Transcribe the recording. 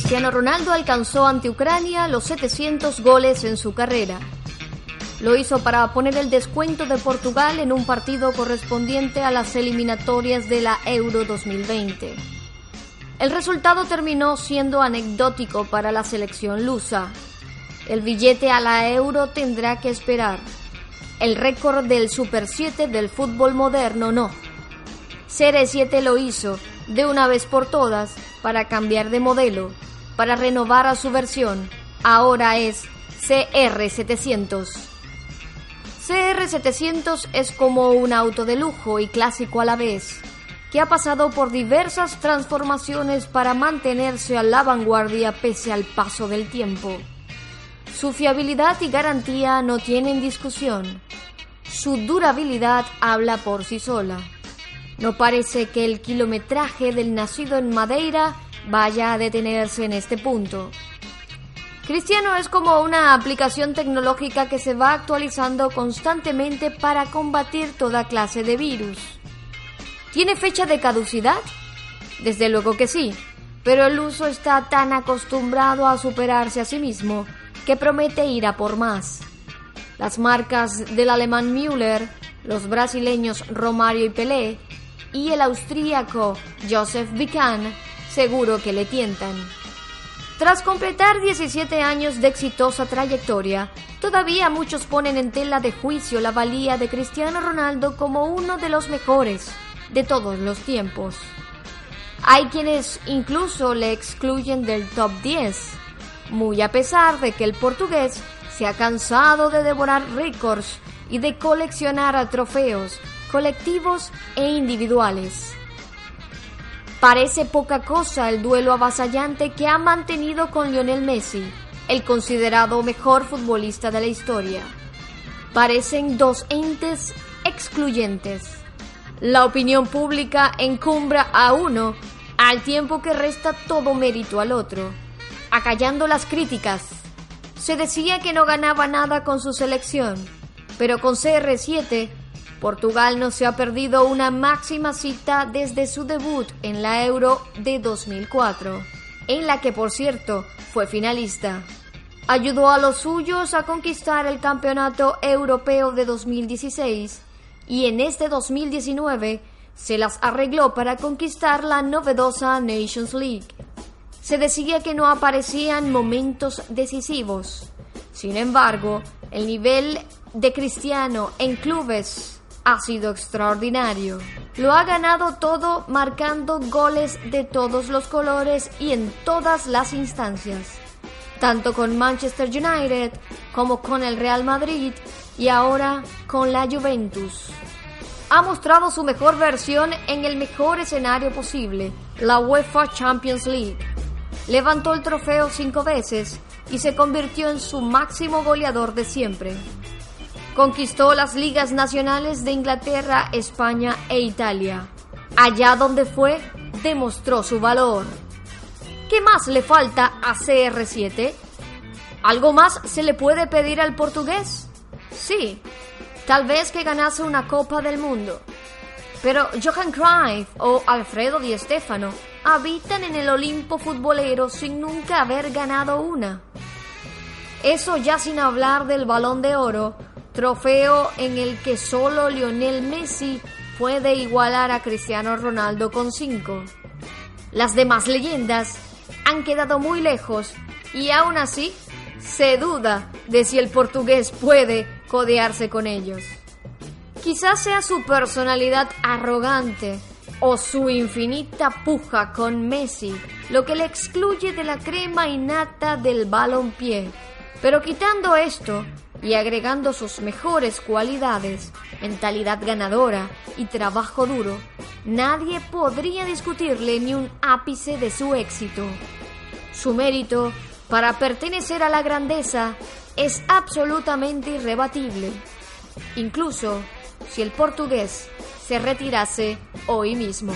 Cristiano Ronaldo alcanzó ante Ucrania los 700 goles en su carrera. Lo hizo para poner el descuento de Portugal en un partido correspondiente a las eliminatorias de la Euro 2020. El resultado terminó siendo anecdótico para la selección lusa. El billete a la Euro tendrá que esperar. El récord del Super 7 del fútbol moderno no. CR7 lo hizo de una vez por todas para cambiar de modelo, para renovar a su versión. Ahora es CR700. CR700 es como un auto de lujo y clásico a la vez, que ha pasado por diversas transformaciones para mantenerse a la vanguardia pese al paso del tiempo. Su fiabilidad y garantía no tienen discusión. Su durabilidad habla por sí sola. No parece que el kilometraje del nacido en Madeira vaya a detenerse en este punto. Cristiano es como una aplicación tecnológica que se va actualizando constantemente para combatir toda clase de virus. ¿Tiene fecha de caducidad? Desde luego que sí, pero el uso está tan acostumbrado a superarse a sí mismo que promete ir a por más. Las marcas del alemán Müller, los brasileños Romario y Pelé y el austríaco Joseph Vican seguro que le tientan. Tras completar 17 años de exitosa trayectoria, todavía muchos ponen en tela de juicio la valía de Cristiano Ronaldo como uno de los mejores de todos los tiempos. Hay quienes incluso le excluyen del top 10, muy a pesar de que el portugués se ha cansado de devorar récords y de coleccionar trofeos colectivos e individuales. Parece poca cosa el duelo avasallante que ha mantenido con Lionel Messi, el considerado mejor futbolista de la historia. Parecen dos entes excluyentes. La opinión pública encumbra a uno al tiempo que resta todo mérito al otro, acallando las críticas. Se decía que no ganaba nada con su selección, pero con CR7 Portugal no se ha perdido una máxima cita desde su debut en la Euro de 2004, en la que por cierto fue finalista. Ayudó a los suyos a conquistar el Campeonato Europeo de 2016 y en este 2019 se las arregló para conquistar la novedosa Nations League. Se decía que no aparecían momentos decisivos. Sin embargo, el nivel de Cristiano en clubes ha sido extraordinario. Lo ha ganado todo marcando goles de todos los colores y en todas las instancias, tanto con Manchester United como con el Real Madrid y ahora con la Juventus. Ha mostrado su mejor versión en el mejor escenario posible, la UEFA Champions League. Levantó el trofeo cinco veces y se convirtió en su máximo goleador de siempre. Conquistó las ligas nacionales de Inglaterra, España e Italia. Allá donde fue, demostró su valor. ¿Qué más le falta a CR7? ¿Algo más se le puede pedir al portugués? Sí, tal vez que ganase una Copa del Mundo. Pero Johan Cruyff o Alfredo Di Stéfano habitan en el Olimpo futbolero sin nunca haber ganado una. Eso ya sin hablar del Balón de Oro trofeo en el que solo Lionel Messi puede igualar a Cristiano Ronaldo con cinco. Las demás leyendas han quedado muy lejos y aún así se duda de si el portugués puede codearse con ellos. Quizás sea su personalidad arrogante o su infinita puja con Messi lo que le excluye de la crema innata del balompié. Pero quitando esto, y agregando sus mejores cualidades, mentalidad ganadora y trabajo duro, nadie podría discutirle ni un ápice de su éxito. Su mérito para pertenecer a la grandeza es absolutamente irrebatible, incluso si el portugués se retirase hoy mismo.